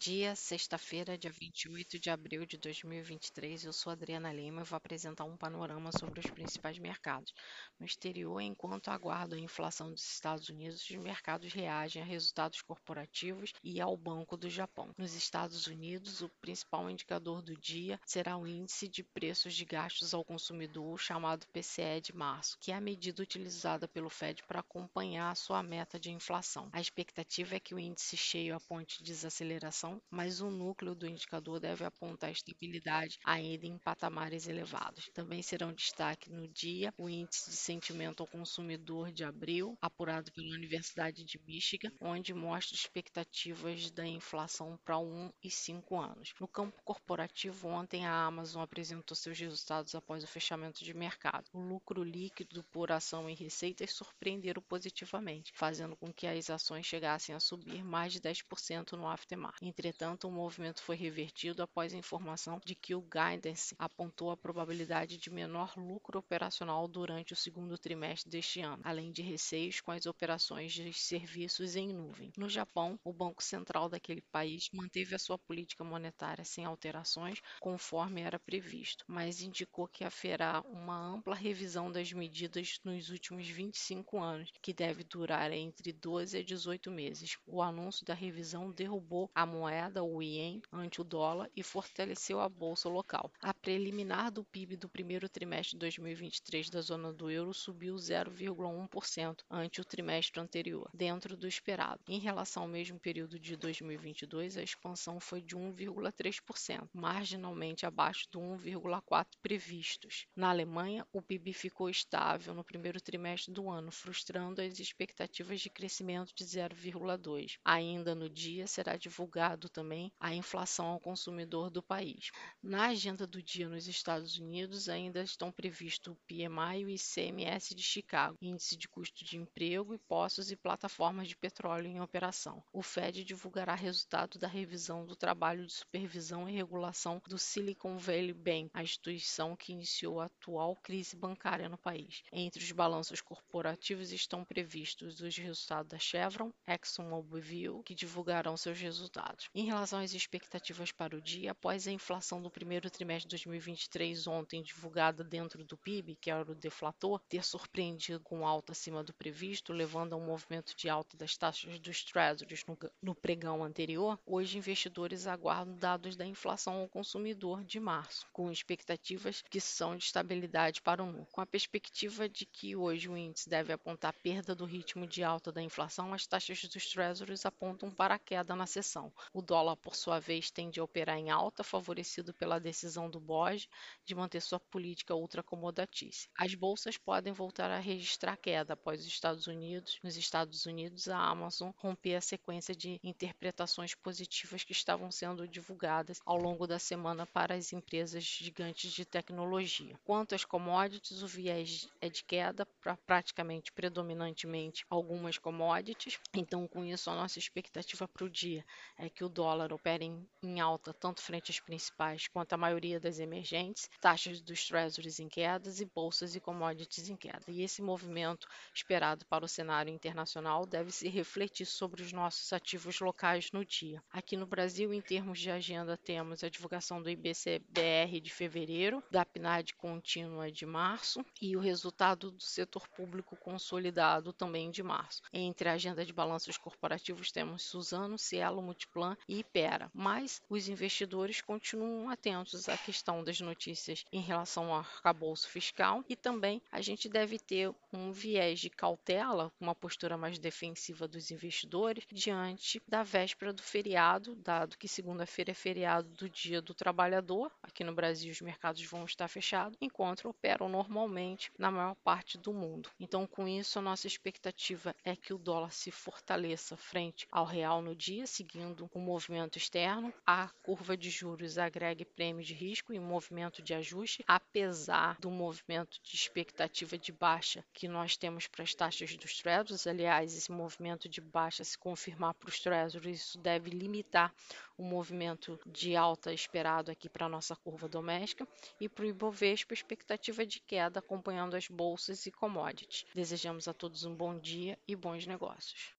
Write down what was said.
dia, sexta-feira, dia 28 de abril de 2023. Eu sou Adriana Lima e vou apresentar um panorama sobre os principais mercados. No exterior, enquanto aguardo a inflação dos Estados Unidos, os mercados reagem a resultados corporativos e ao Banco do Japão. Nos Estados Unidos, o principal indicador do dia será o índice de preços de gastos ao consumidor, chamado PCE de março, que é a medida utilizada pelo Fed para acompanhar a sua meta de inflação. A expectativa é que o índice cheio aponte desaceleração mas o núcleo do indicador deve apontar estabilidade ainda em patamares elevados. Também serão destaque no dia o índice de sentimento ao consumidor de abril, apurado pela Universidade de Michigan, onde mostra expectativas da inflação para 1 e 5 anos. No campo corporativo, ontem a Amazon apresentou seus resultados após o fechamento de mercado. O lucro líquido por ação e receitas surpreenderam positivamente, fazendo com que as ações chegassem a subir mais de 10% no aftermarket. Entretanto, o movimento foi revertido após a informação de que o guidance apontou a probabilidade de menor lucro operacional durante o segundo trimestre deste ano, além de receios com as operações de serviços em nuvem. No Japão, o Banco Central daquele país manteve a sua política monetária sem alterações, conforme era previsto, mas indicou que haverá uma ampla revisão das medidas nos últimos 25 anos, que deve durar entre 12 a 18 meses. O anúncio da revisão derrubou a moeda, o ien, ante o dólar e fortaleceu a bolsa local. A preliminar do PIB do primeiro trimestre de 2023 da zona do euro subiu 0,1% ante o trimestre anterior, dentro do esperado. Em relação ao mesmo período de 2022, a expansão foi de 1,3%, marginalmente abaixo do 1,4% previstos. Na Alemanha, o PIB ficou estável no primeiro trimestre do ano, frustrando as expectativas de crescimento de 0,2%. Ainda no dia será divulgado também a inflação ao consumidor do país. Na agenda do dia nos Estados Unidos, ainda estão previstos o PMI e o ICMS de Chicago, índice de custo de emprego, impostos e plataformas de petróleo em operação. O Fed divulgará resultado da revisão do trabalho de supervisão e regulação do Silicon Valley Bank, a instituição que iniciou a atual crise bancária no país. Entre os balanços corporativos estão previstos os resultados da Chevron, ExxonMobil, que divulgarão seus resultados. Em relação às expectativas para o dia, após a inflação do primeiro trimestre de 2023 ontem divulgada dentro do PIB, que era o deflator, ter surpreendido com alta acima do previsto, levando a um movimento de alta das taxas dos treasuries no, no pregão anterior, hoje investidores aguardam dados da inflação ao consumidor de março, com expectativas que são de estabilidade para o mundo. Com a perspectiva de que hoje o índice deve apontar perda do ritmo de alta da inflação, as taxas dos treasuries apontam para a queda na sessão. O dólar, por sua vez, tende a operar em alta, favorecido pela decisão do BOJ de manter sua política ultracomodatícia. As bolsas podem voltar a registrar queda após os Estados Unidos. Nos Estados Unidos, a Amazon romper a sequência de interpretações positivas que estavam sendo divulgadas ao longo da semana para as empresas gigantes de tecnologia. Quanto às commodities, o viés é de queda para praticamente predominantemente algumas commodities. Então, com isso, a nossa expectativa para o dia é que o dólar opera em, em, alta tanto frente às principais quanto à maioria das emergentes, taxas dos treasuries em quedas e bolsas e commodities em queda. E esse movimento esperado para o cenário internacional deve se refletir sobre os nossos ativos locais no dia. Aqui no Brasil, em termos de agenda, temos a divulgação do IBCBR de fevereiro, da PNAD contínua de março e o resultado do setor público consolidado também de março. Entre a agenda de balanços corporativos temos Suzano, Cielo, Multiplan e Ipera, mas os investidores continuam atentos à questão das notícias em relação ao arcabouço fiscal e também a gente deve ter um viés de cautela, uma postura mais defensiva dos investidores diante da véspera do feriado, dado que segunda-feira é feriado do Dia do Trabalhador. Aqui no Brasil os mercados vão estar fechados, enquanto operam normalmente na maior parte do mundo. Então, com isso, a nossa expectativa é que o dólar se fortaleça frente ao real no dia, seguindo o o movimento externo, a curva de juros agrega prêmio de risco e movimento de ajuste, apesar do movimento de expectativa de baixa que nós temos para as taxas dos Treasuries. Aliás, esse movimento de baixa, se confirmar para os Treasuries, isso deve limitar o movimento de alta esperado aqui para a nossa curva doméstica e para o Ibovespa, expectativa de queda acompanhando as bolsas e commodities. Desejamos a todos um bom dia e bons negócios.